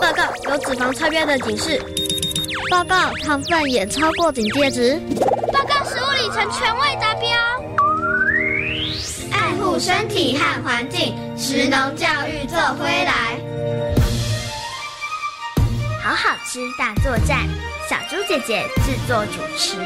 报告，有脂肪超标的警示。报告，糖分也超过警戒值。报告，食物里程全未达标。爱护身体和环境，食农教育做回来。好好吃大作战，小猪姐姐制作主持。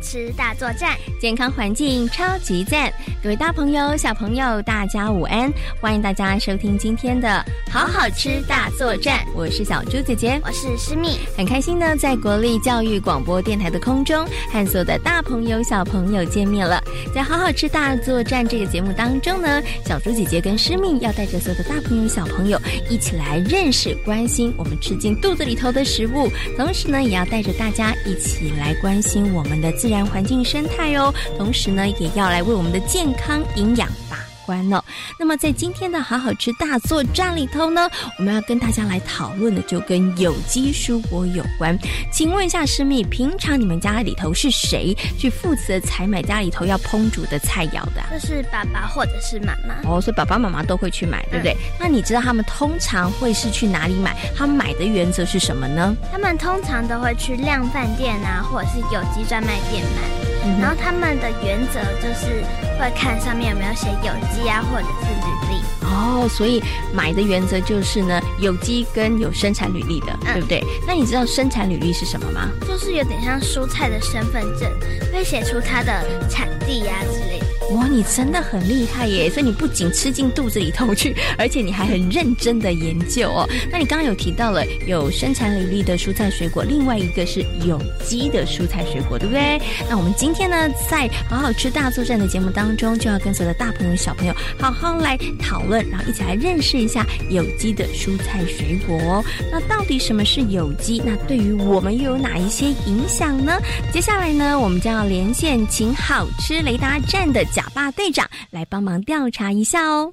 吃大作战，健康环境超级赞！各位大朋友、小朋友，大家午安！欢迎大家收听今天的《好好吃大作战》，我是小猪姐姐，我是诗蜜，很开心呢，在国立教育广播电台的空中和所有的大朋友、小朋友见面了。在《好好吃大作战》这个节目当中呢，小猪姐姐跟诗蜜要带着所有的大朋友、小朋友一起来认识、关心我们吃进肚子里头的食物，同时呢，也要带着大家一起来关心我们的自然。环境生态哦，同时呢，也要来为我们的健康营养把关哦。那么在今天的好好吃大作战里头呢，我们要跟大家来讨论的就跟有机蔬果有关。请问一下师妹，平常你们家里头是谁去负责采买家里头要烹煮的菜肴的？就是爸爸或者是妈妈。哦，所以爸爸妈妈都会去买，对不对？嗯。那你知道他们通常会是去哪里买？他们买的原则是什么呢？他们通常都会去量贩店啊，或者是有机专卖店买。嗯、然后他们的原则就是会看上面有没有写有机啊，或者是履历。哦，所以买的原则就是呢，有机跟有生产履历的，嗯、对不对？那你知道生产履历是什么吗？就是有点像蔬菜的身份证，会写出它的产地呀、啊、之类的。哇，你真的很厉害耶！所以你不仅吃进肚子里头去，而且你还很认真的研究哦。那你刚刚有提到了有生产履历的蔬菜水果，另外一个是有机的蔬菜水果，对不对？那我们今天呢，在好好吃大作战的节目当中，就要跟所有的大朋友小朋友好好来讨论，然后一起来认识一下有机的蔬菜水果哦。那到底什么是有机？那对于我们又有哪一些影响呢？接下来呢，我们将要连线请好吃雷达站的。假霸队长来帮忙调查一下哦。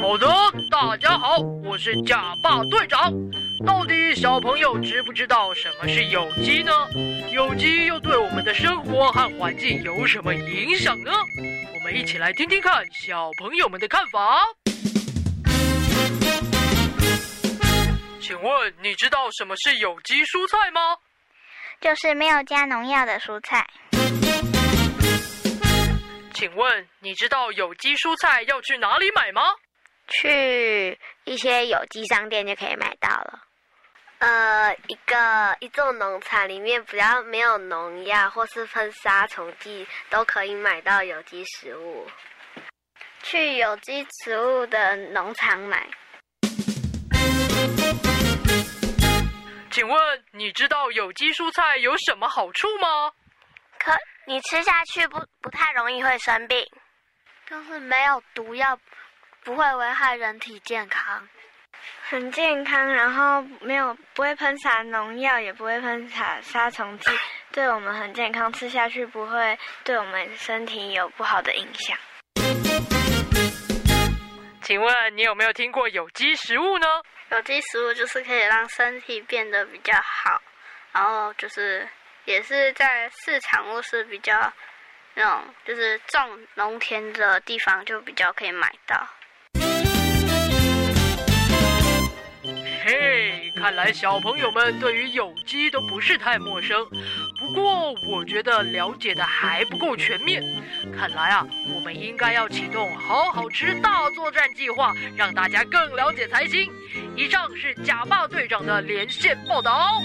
好的，大家好，我是假霸队长。到底小朋友知不知道什么是有机呢？有机又对我们的生活和环境有什么影响呢？我们一起来听听看小朋友们的看法。请问你知道什么是有机蔬菜吗？就是没有加农药的蔬菜。请问你知道有机蔬菜要去哪里买吗？去一些有机商店就可以买到了。呃，一个一座农场里面，只要没有农药或是喷杀虫剂，都可以买到有机食物。去有机食物的农场买。请问你知道有机蔬菜有什么好处吗？可你吃下去不不太容易会生病，就是没有毒药，不会危害人体健康，很健康。然后没有不会喷洒农药，也不会喷洒杀虫剂，对我们很健康。吃下去不会对我们身体有不好的影响。请问你有没有听过有机食物呢？有机食物就是可以让身体变得比较好，然后就是也是在市场或是比较那种就是种农田的地方就比较可以买到。嘿，看来小朋友们对于有机都不是太陌生。不过我觉得了解的还不够全面。看来啊，我们应该要启动“好好吃大作战”计划，让大家更了解才行。以上是假霸队长的连线报道。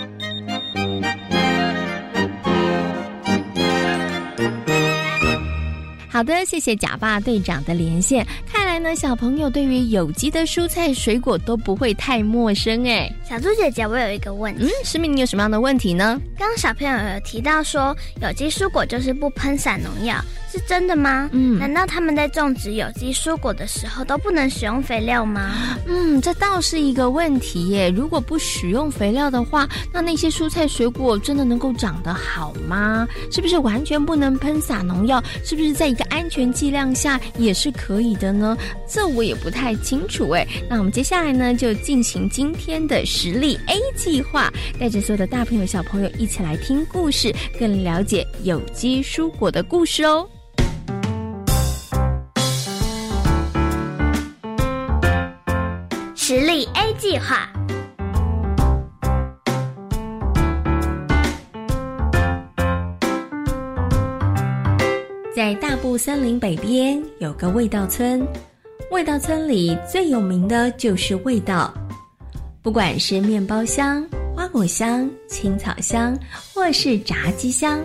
好的，谢谢假爸队长的连线。看来呢，小朋友对于有机的蔬菜水果都不会太陌生哎。小猪姐姐，我有一个问题。嗯，师妹，你有什么样的问题呢？刚刚小朋友有提到说，有机蔬果就是不喷洒农药。是真的吗？嗯，难道他们在种植有机蔬果的时候都不能使用肥料吗？嗯，这倒是一个问题耶。如果不使用肥料的话，那那些蔬菜水果真的能够长得好吗？是不是完全不能喷洒农药？是不是在一个安全剂量下也是可以的呢？这我也不太清楚哎。那我们接下来呢，就进行今天的实力 A 计划，带着所有的大朋友小朋友一起来听故事，更了解有机蔬果的故事哦。实力 A 计划。在大布森林北边有个味道村，味道村里最有名的就是味道。不管是面包香、花果香、青草香，或是炸鸡香，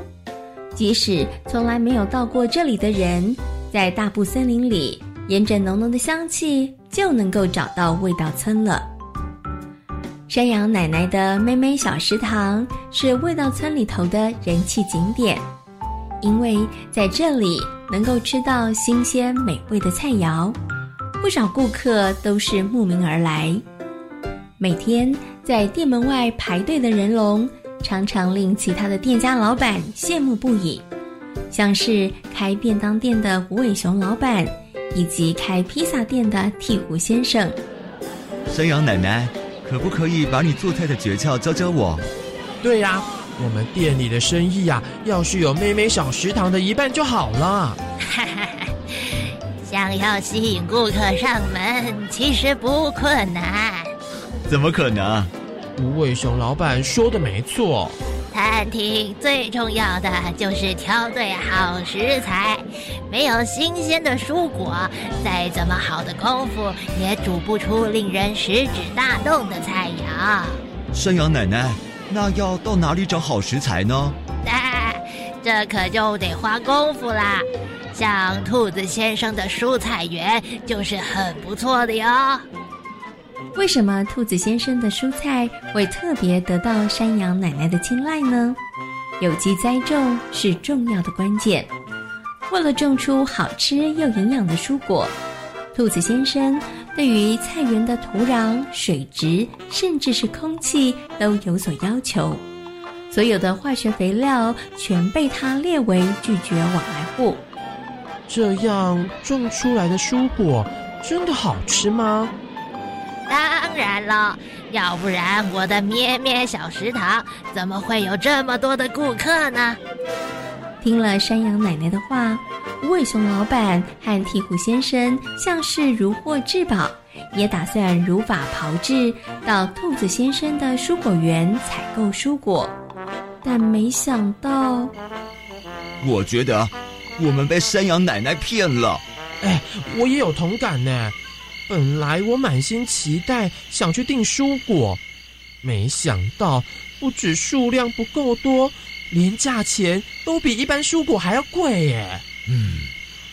即使从来没有到过这里的人，在大布森林里，沿着浓浓的香气，就能够找到味道村了。山羊奶奶的妹妹小食堂是味道村里头的人气景点。因为在这里能够吃到新鲜美味的菜肴，不少顾客都是慕名而来。每天在店门外排队的人龙，常常令其他的店家老板羡慕不已。像是开便当店的无尾熊老板，以及开披萨店的鵜鹕先生。山羊奶奶，可不可以把你做菜的诀窍教教我？对呀。我们店里的生意呀，要是有妹妹小食堂的一半就好了。哈哈，想要吸引顾客上门，其实不困难。怎么可能？无尾熊老板说的没错。餐厅最重要的就是挑对好食材，没有新鲜的蔬果，再怎么好的功夫也煮不出令人食指大动的菜肴。山羊奶奶。那要到哪里找好食材呢？啊，这可就得花功夫啦。像兔子先生的蔬菜园就是很不错的哟。为什么兔子先生的蔬菜会特别得到山羊奶奶的青睐呢？有机栽种是重要的关键。为了种出好吃又营养的蔬果，兔子先生。对于菜园的土壤、水质，甚至是空气都有所要求。所有的化学肥料全被他列为拒绝往来户。这样种出来的蔬果真的好吃吗？当然了，要不然我的咩咩小食堂怎么会有这么多的顾客呢？听了山羊奶奶的话。无尾熊老板和鵜鹕先生像是如获至宝，也打算如法炮制，到兔子先生的蔬果园采购蔬果。但没想到，我觉得我们被山羊奶奶骗了。哎，我也有同感呢。本来我满心期待想去订蔬果，没想到不止数量不够多，连价钱都比一般蔬果还要贵耶。嗯，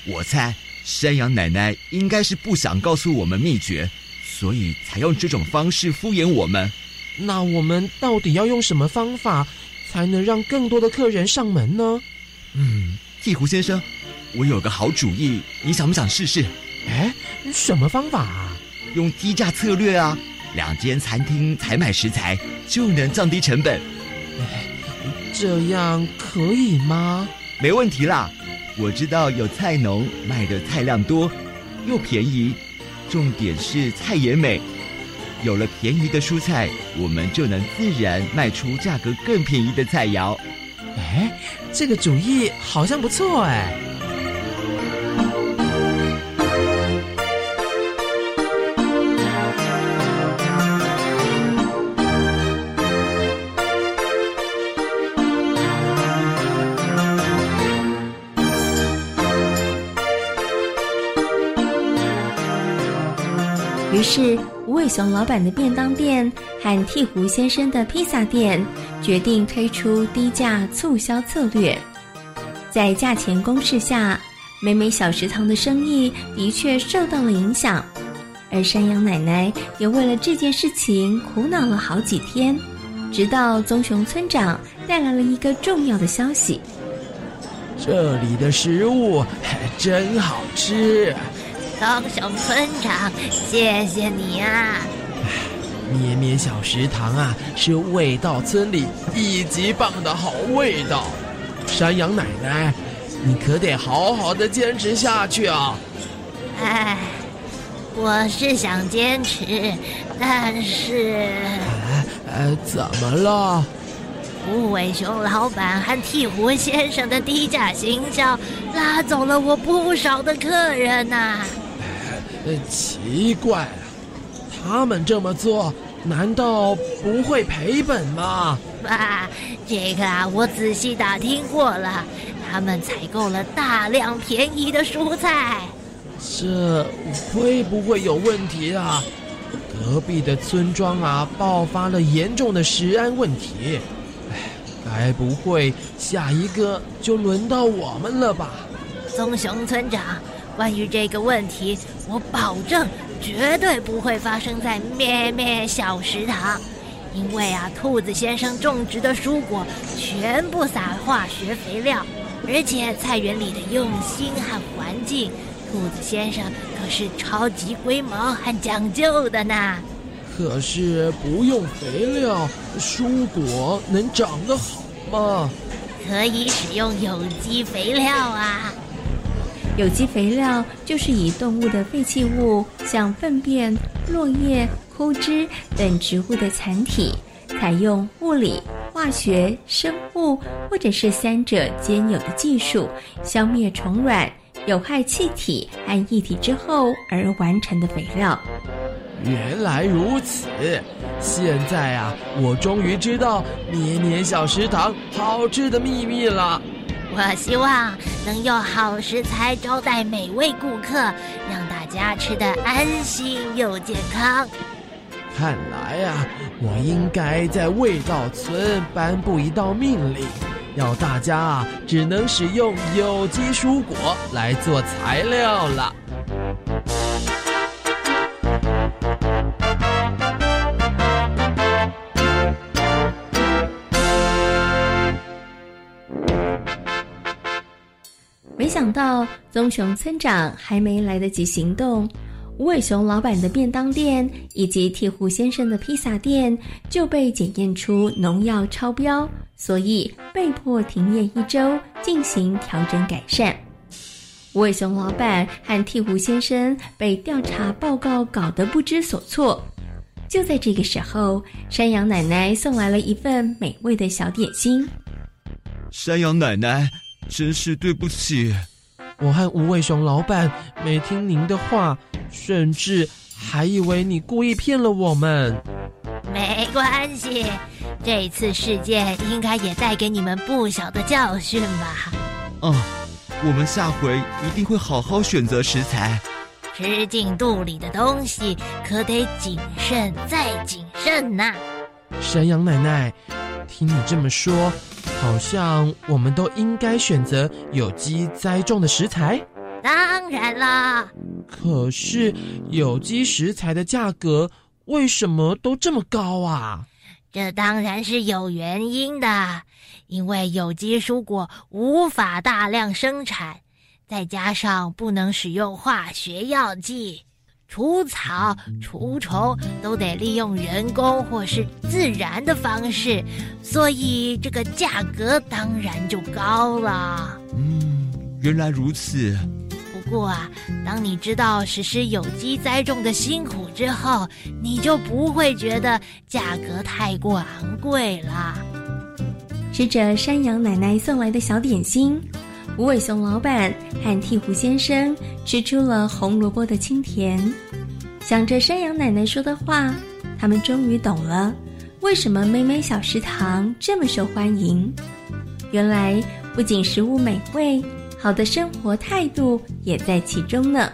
我猜山羊奶奶应该是不想告诉我们秘诀，所以才用这种方式敷衍我们。那我们到底要用什么方法才能让更多的客人上门呢？嗯，鹈鹕先生，我有个好主意，你想不想试试？哎，什么方法啊？用低价策略啊！两间餐厅采买食材就能降低成本。哎，这样可以吗？没问题啦。我知道有菜农卖的菜量多，又便宜，重点是菜也美。有了便宜的蔬菜，我们就能自然卖出价格更便宜的菜肴。哎，这个主意好像不错哎。是，无尾熊老板的便当店和鵜鹕先生的披萨店决定推出低价促销策略。在价钱攻势下，美美小食堂的生意的确受到了影响。而山羊奶奶也为了这件事情苦恼了好几天，直到棕熊村长带来了一个重要的消息：这里的食物真好吃。棕熊村长，谢谢你啊！咩咩小食堂啊，是味道村里一级棒的好味道。山羊奶奶，你可得好好的坚持下去啊！哎，我是想坚持，但是……哎，怎么了？无尾熊老板和鵜鹕先生的低价行销，拉走了我不少的客人呐、啊。呃，奇怪啊，他们这么做，难道不会赔本吗？爸，这个啊，我仔细打听过了，他们采购了大量便宜的蔬菜。这会不会有问题啊？隔壁的村庄啊，爆发了严重的食安问题。哎，该不会下一个就轮到我们了吧？棕熊村长，关于这个问题，我保证绝对不会发生在咩咩小食堂，因为啊，兔子先生种植的蔬果全部撒化学肥料，而且菜园里的用心和环境。兔子先生可是超级龟毛和讲究的呢。可是不用肥料，蔬果能长得好吗？可以使用有机肥料啊。有机肥料就是以动物的废弃物，像粪便、落叶、枯枝等植物的残体，采用物理、化学、生物或者是三者兼有的技术，消灭虫卵。有害气体和液体之后而完成的肥料。原来如此，现在啊，我终于知道年年小食堂好吃的秘密了。我希望能用好食材招待每位顾客，让大家吃得安心又健康。看来啊，我应该在味道村颁布一道命令。要大家啊，只能使用有机蔬果来做材料了。没想到棕熊村长还没来得及行动，无尾熊老板的便当店以及鵜鹕先生的披萨店就被检验出农药超标。所以被迫停业一周，进行调整改善。无尾熊老板和鵜鹕先生被调查报告搞得不知所措。就在这个时候，山羊奶奶送来了一份美味的小点心。山羊奶奶，真是对不起，我和无尾熊老板没听您的话，甚至还以为你故意骗了我们。没关系。这次事件应该也带给你们不小的教训吧？嗯，我们下回一定会好好选择食材。吃进肚里的东西可得谨慎再谨慎呐。山羊奶奶，听你这么说，好像我们都应该选择有机栽种的食材。当然啦。可是有机食材的价格为什么都这么高啊？这当然是有原因的，因为有机蔬果无法大量生产，再加上不能使用化学药剂，除草除虫都得利用人工或是自然的方式，所以这个价格当然就高了。嗯，原来如此。不过啊，当你知道实施有机栽种的辛苦之后，你就不会觉得价格太过昂贵了。吃着山羊奶奶送来的小点心，无尾熊老板和鹈鹕先生吃出了红萝卜的清甜。想着山羊奶奶说的话，他们终于懂了为什么美美小食堂这么受欢迎。原来不仅食物美味。好的生活态度也在其中呢。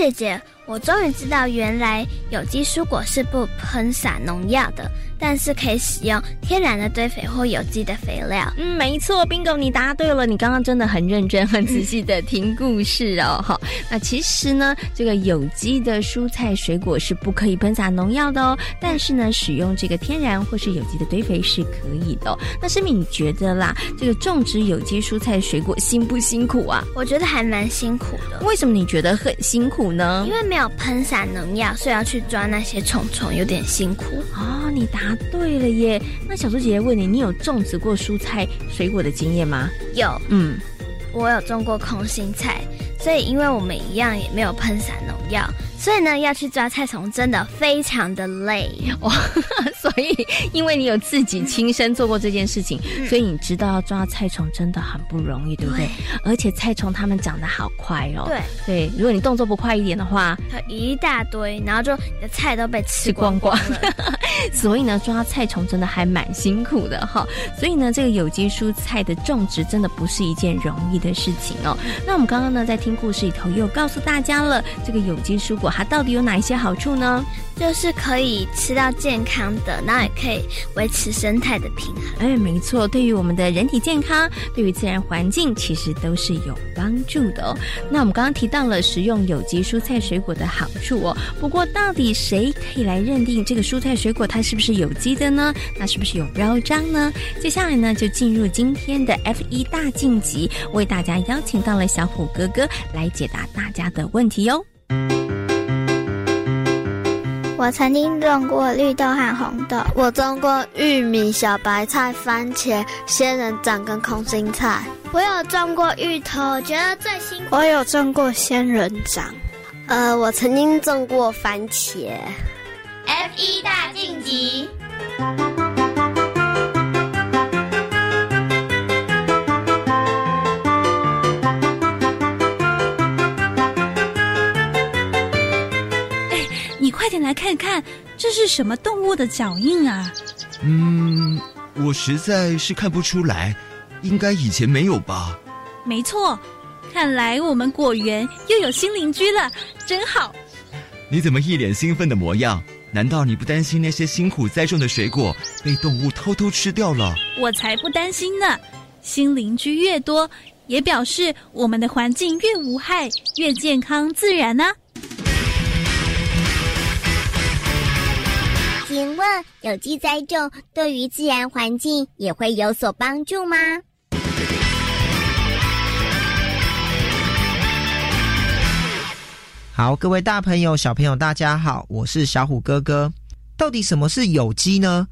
姐姐，我终于知道，原来有机蔬果是不喷洒农药的。但是可以使用天然的堆肥或有机的肥料。嗯，没错，Bingo，你答对了。你刚刚真的很认真、很仔细的听故事哦。好，那其实呢，这个有机的蔬菜水果是不可以喷洒农药的哦。但是呢，使用这个天然或是有机的堆肥是可以的哦。那诗敏，你觉得啦，这个种植有机蔬菜水果辛不辛苦啊？我觉得还蛮辛苦的。为什么你觉得很辛苦呢？因为没有喷洒农药，所以要去抓那些虫虫，有点辛苦。哦，你答。对了耶，那小猪姐姐问你，你有种植过蔬菜水果的经验吗？有，嗯，我有种过空心菜，所以因为我们一样也没有喷洒农药。所以呢，要去抓菜虫真的非常的累 哇！所以，因为你有自己亲身做过这件事情，嗯、所以你知道要抓菜虫真的很不容易，对不对？对，而且菜虫它们长得好快哦。对对，如果你动作不快一点的话，它一大堆，然后就你的菜都被吃光光了。光 光所以呢，抓菜虫真的还蛮辛苦的哈。所以呢，这个有机蔬菜的种植真的不是一件容易的事情哦。那我们刚刚呢，在听故事里头又告诉大家了，这个有机蔬果。它到底有哪一些好处呢？就是可以吃到健康的，那也可以维持生态的平衡。哎，没错，对于我们的人体健康，对于自然环境，其实都是有帮助的哦。那我们刚刚提到了食用有机蔬菜水果的好处哦。不过，到底谁可以来认定这个蔬菜水果它是不是有机的呢？那是不是有标章呢？接下来呢，就进入今天的 F1 大晋级，为大家邀请到了小虎哥哥来解答大家的问题哟。我曾经种过绿豆和红豆，我种过玉米、小白菜、番茄、仙人掌跟空心菜。我有种过芋头，我觉得最辛苦。我有种过仙人掌，呃，我曾经种过番茄。F 一大晋级。来看看，这是什么动物的脚印啊？嗯，我实在是看不出来，应该以前没有吧？没错，看来我们果园又有新邻居了，真好。你怎么一脸兴奋的模样？难道你不担心那些辛苦栽种的水果被动物偷偷吃掉了？我才不担心呢！新邻居越多，也表示我们的环境越无害、越健康自然呢、啊。请问有机栽种对于自然环境也会有所帮助吗？好，各位大朋友、小朋友，大家好，我是小虎哥哥。到底什么是有机呢？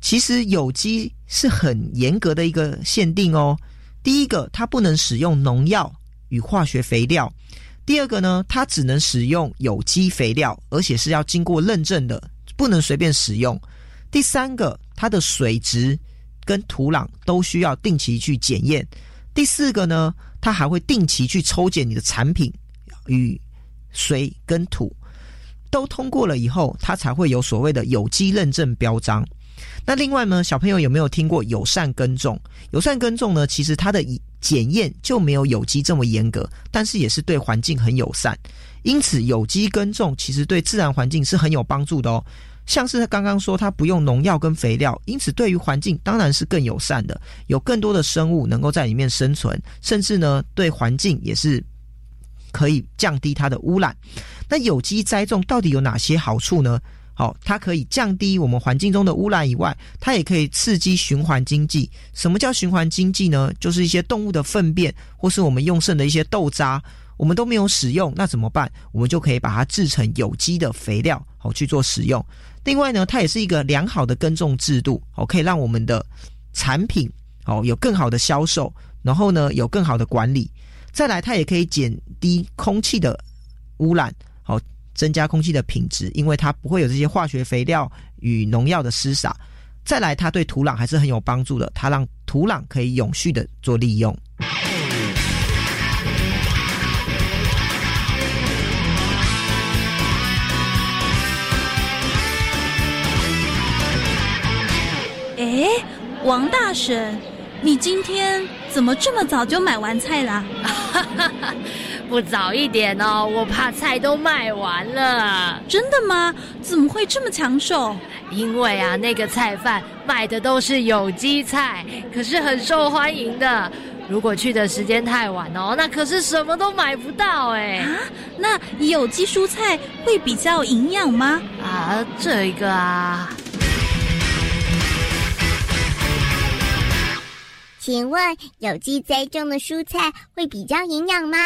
其实有机是很严格的一个限定哦。第一个，它不能使用农药与化学肥料；第二个呢，它只能使用有机肥料，而且是要经过认证的。不能随便使用。第三个，它的水质跟土壤都需要定期去检验。第四个呢，它还会定期去抽检你的产品与水跟土都通过了以后，它才会有所谓的有机认证标章。那另外呢，小朋友有没有听过友善耕种？友善耕种呢，其实它的检验就没有有机这么严格，但是也是对环境很友善。因此，有机耕种其实对自然环境是很有帮助的哦。像是他刚刚说，他不用农药跟肥料，因此对于环境当然是更友善的，有更多的生物能够在里面生存，甚至呢，对环境也是可以降低它的污染。那有机栽种到底有哪些好处呢？好，它可以降低我们环境中的污染以外，它也可以刺激循环经济。什么叫循环经济呢？就是一些动物的粪便或是我们用剩的一些豆渣，我们都没有使用，那怎么办？我们就可以把它制成有机的肥料，好去做使用。另外呢，它也是一个良好的耕种制度，哦，可以让我们的产品哦有更好的销售，然后呢有更好的管理。再来，它也可以减低空气的污染，好增加空气的品质，因为它不会有这些化学肥料与农药的施洒。再来，它对土壤还是很有帮助的，它让土壤可以永续的做利用。哎，王大婶，你今天怎么这么早就买完菜啦？不早一点哦，我怕菜都卖完了。真的吗？怎么会这么抢手？因为啊，那个菜贩卖的都是有机菜，可是很受欢迎的。如果去的时间太晚哦，那可是什么都买不到哎。啊，那有机蔬菜会比较营养吗？啊，这个啊。请问有机栽种的蔬菜会比较营养吗？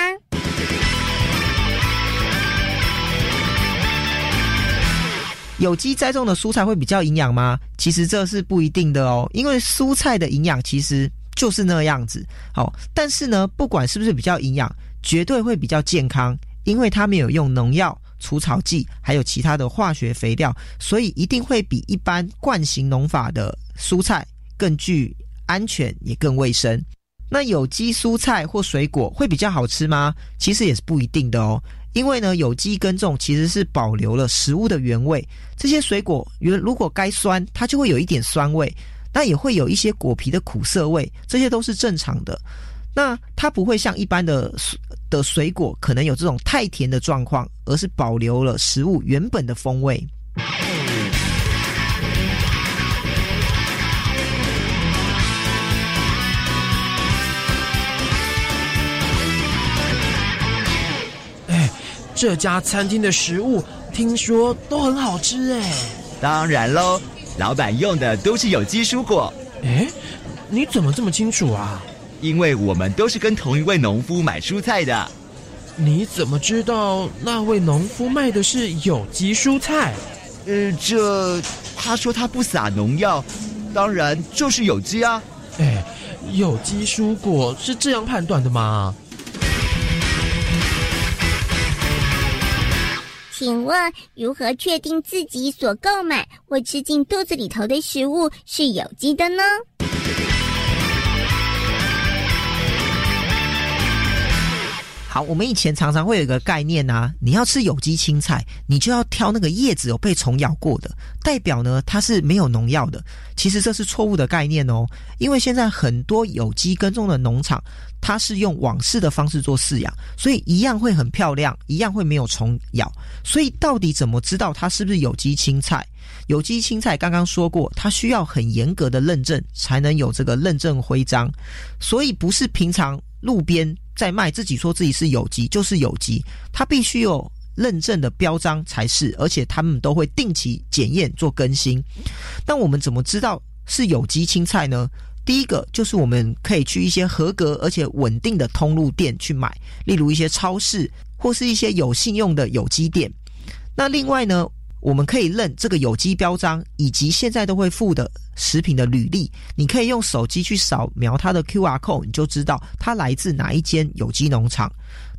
有机栽种的蔬菜会比较营养吗？其实这是不一定的哦，因为蔬菜的营养其实就是那样子。好，但是呢，不管是不是比较营养，绝对会比较健康，因为它没有用农药、除草剂，还有其他的化学肥料，所以一定会比一般惯型农法的蔬菜更具。安全也更卫生。那有机蔬菜或水果会比较好吃吗？其实也是不一定的哦。因为呢，有机耕种其实是保留了食物的原味。这些水果原如果该酸，它就会有一点酸味。那也会有一些果皮的苦涩味，这些都是正常的。那它不会像一般的的水果可能有这种太甜的状况，而是保留了食物原本的风味。这家餐厅的食物听说都很好吃哎，当然喽，老板用的都是有机蔬果。哎，你怎么这么清楚啊？因为我们都是跟同一位农夫买蔬菜的。你怎么知道那位农夫卖的是有机蔬菜？呃，这他说他不撒农药，当然就是有机啊。哎，有机蔬果是这样判断的吗？请问如何确定自己所购买或吃进肚子里头的食物是有机的呢？好，我们以前常常会有一个概念啊，你要吃有机青菜，你就要挑那个叶子有被虫咬过的，代表呢它是没有农药的。其实这是错误的概念哦，因为现在很多有机耕种的农场，它是用网式的方式做饲养，所以一样会很漂亮，一样会没有虫咬。所以到底怎么知道它是不是有机青菜？有机青菜刚刚说过，它需要很严格的认证才能有这个认证徽章，所以不是平常路边。在卖自己说自己是有机，就是有机，它必须有认证的标章才是，而且他们都会定期检验做更新。那我们怎么知道是有机青菜呢？第一个就是我们可以去一些合格而且稳定的通路店去买，例如一些超市或是一些有信用的有机店。那另外呢，我们可以认这个有机标章，以及现在都会附的食品的履历，你可以用手机去扫描它的 QR code，你就知道它来自哪一间有机农场。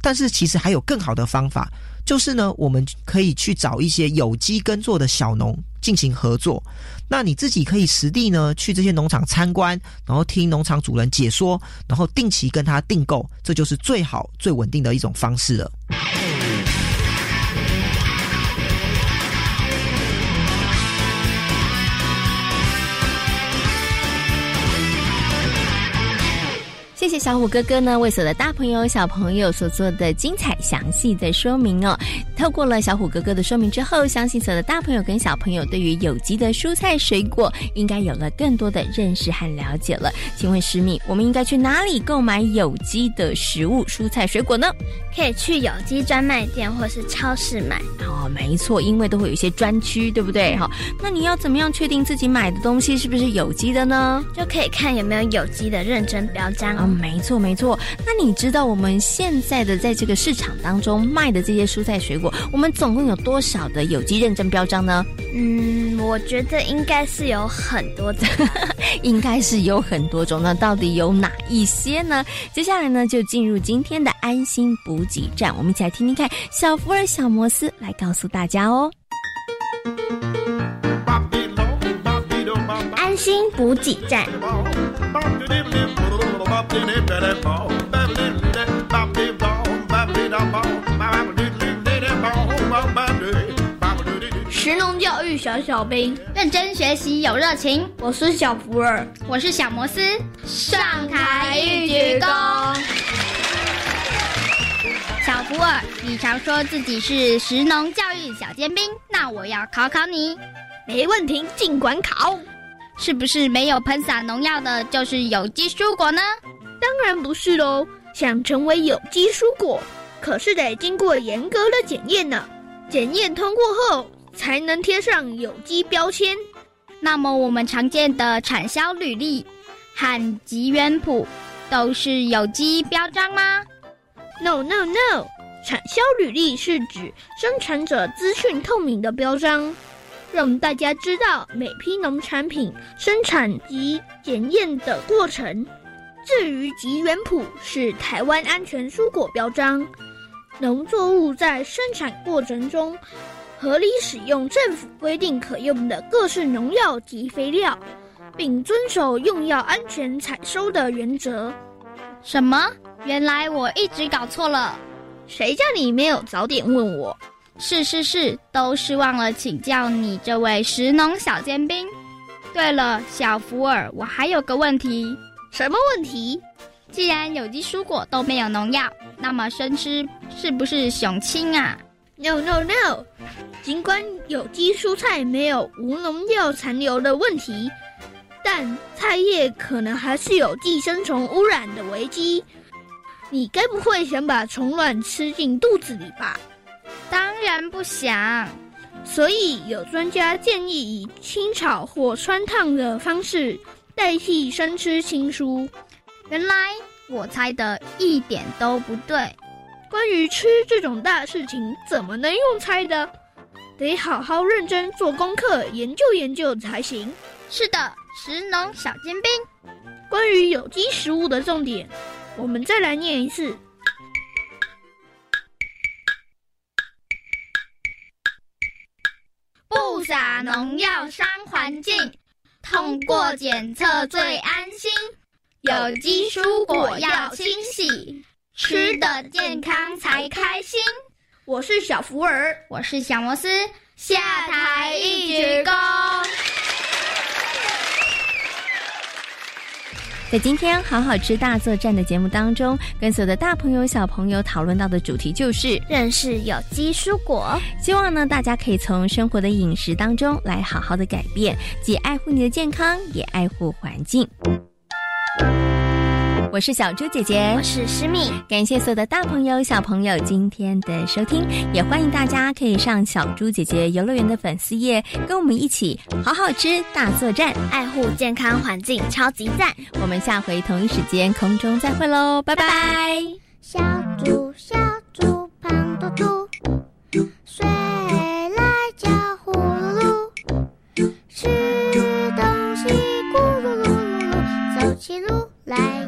但是其实还有更好的方法，就是呢，我们可以去找一些有机耕作的小农进行合作。那你自己可以实地呢去这些农场参观，然后听农场主人解说，然后定期跟他订购，这就是最好最稳定的一种方式了。谢谢小虎哥哥呢，为所有的大朋友小朋友所做的精彩详细的说明哦。透过了小虎哥哥的说明之后，相信所有的大朋友跟小朋友对于有机的蔬菜水果应该有了更多的认识和了解了。请问师敏，我们应该去哪里购买有机的食物、蔬菜、水果呢？可以去有机专卖店或是超市买。哦，没错，因为都会有一些专区，对不对？好，那你要怎么样确定自己买的东西是不是有机的呢？就可以看有没有有机的认证标章哦。没错，没错。那你知道我们现在的在这个市场当中卖的这些蔬菜水果，我们总共有多少的有机认证标章呢？嗯，我觉得应该是有很多种，应该是有很多种。那到底有哪一些呢？接下来呢，就进入今天的安心补给站，我们一起来听听看小福尔小摩斯来告诉大家哦。安心补给站。食农教育小小兵，认真学习有热情。我是小福尔，我是小摩斯，上台一鞠躬。小福尔，你常说自己是食农教育小尖兵，那我要考考你。没问题，尽管考。是不是没有喷洒农药的，就是有机蔬果呢？当然不是喽。想成为有机蔬果，可是得经过严格的检验呢。检验通过后，才能贴上有机标签。那么我们常见的产销履历和集原谱都是有机标章吗？No no no，产销履历是指生产者资讯透明的标章，让大家知道每批农产品生产及检验的过程。至于吉原谱是台湾安全蔬果标章，农作物在生产过程中合理使用政府规定可用的各式农药及肥料，并遵守用药安全采收的原则。什么？原来我一直搞错了，谁叫你没有早点问我？是是是，都是忘了请教你这位食农小尖兵。对了，小福尔，我还有个问题。什么问题？既然有机蔬果都没有农药，那么生吃是不是熊亲啊？No No No，尽管有机蔬菜没有无农药残留的问题，但菜叶可能还是有寄生虫污染的危机。你该不会想把虫卵吃进肚子里吧？当然不想。所以有专家建议以清炒或穿烫的方式代替生吃青蔬。原来我猜的一点都不对。关于吃这种大事情，怎么能用猜的？得好好认真做功课，研究研究才行。是的，食农小尖兵。关于有机食物的重点。我们再来念一次：不撒农药伤环境，通过检测最安心。有机蔬果要清洗，吃的健康才开心。我是小福儿，我是小摩斯，下台一鞠躬。在今天好好吃大作战的节目当中，跟所有的大朋友小朋友讨论到的主题就是认识有机蔬果。希望呢，大家可以从生活的饮食当中来好好的改变，既爱护你的健康，也爱护环境。我是小猪姐姐，我是诗蜜。感谢所有的大朋友小朋友今天的收听，也欢迎大家可以上小猪姐姐游乐园的粉丝页，跟我们一起好好吃大作战，爱护健康环境，超级赞！我们下回同一时间空中再会喽，拜拜！小猪小猪胖嘟嘟，睡来叫呼噜噜，吃东西咕噜噜噜噜，走起路来。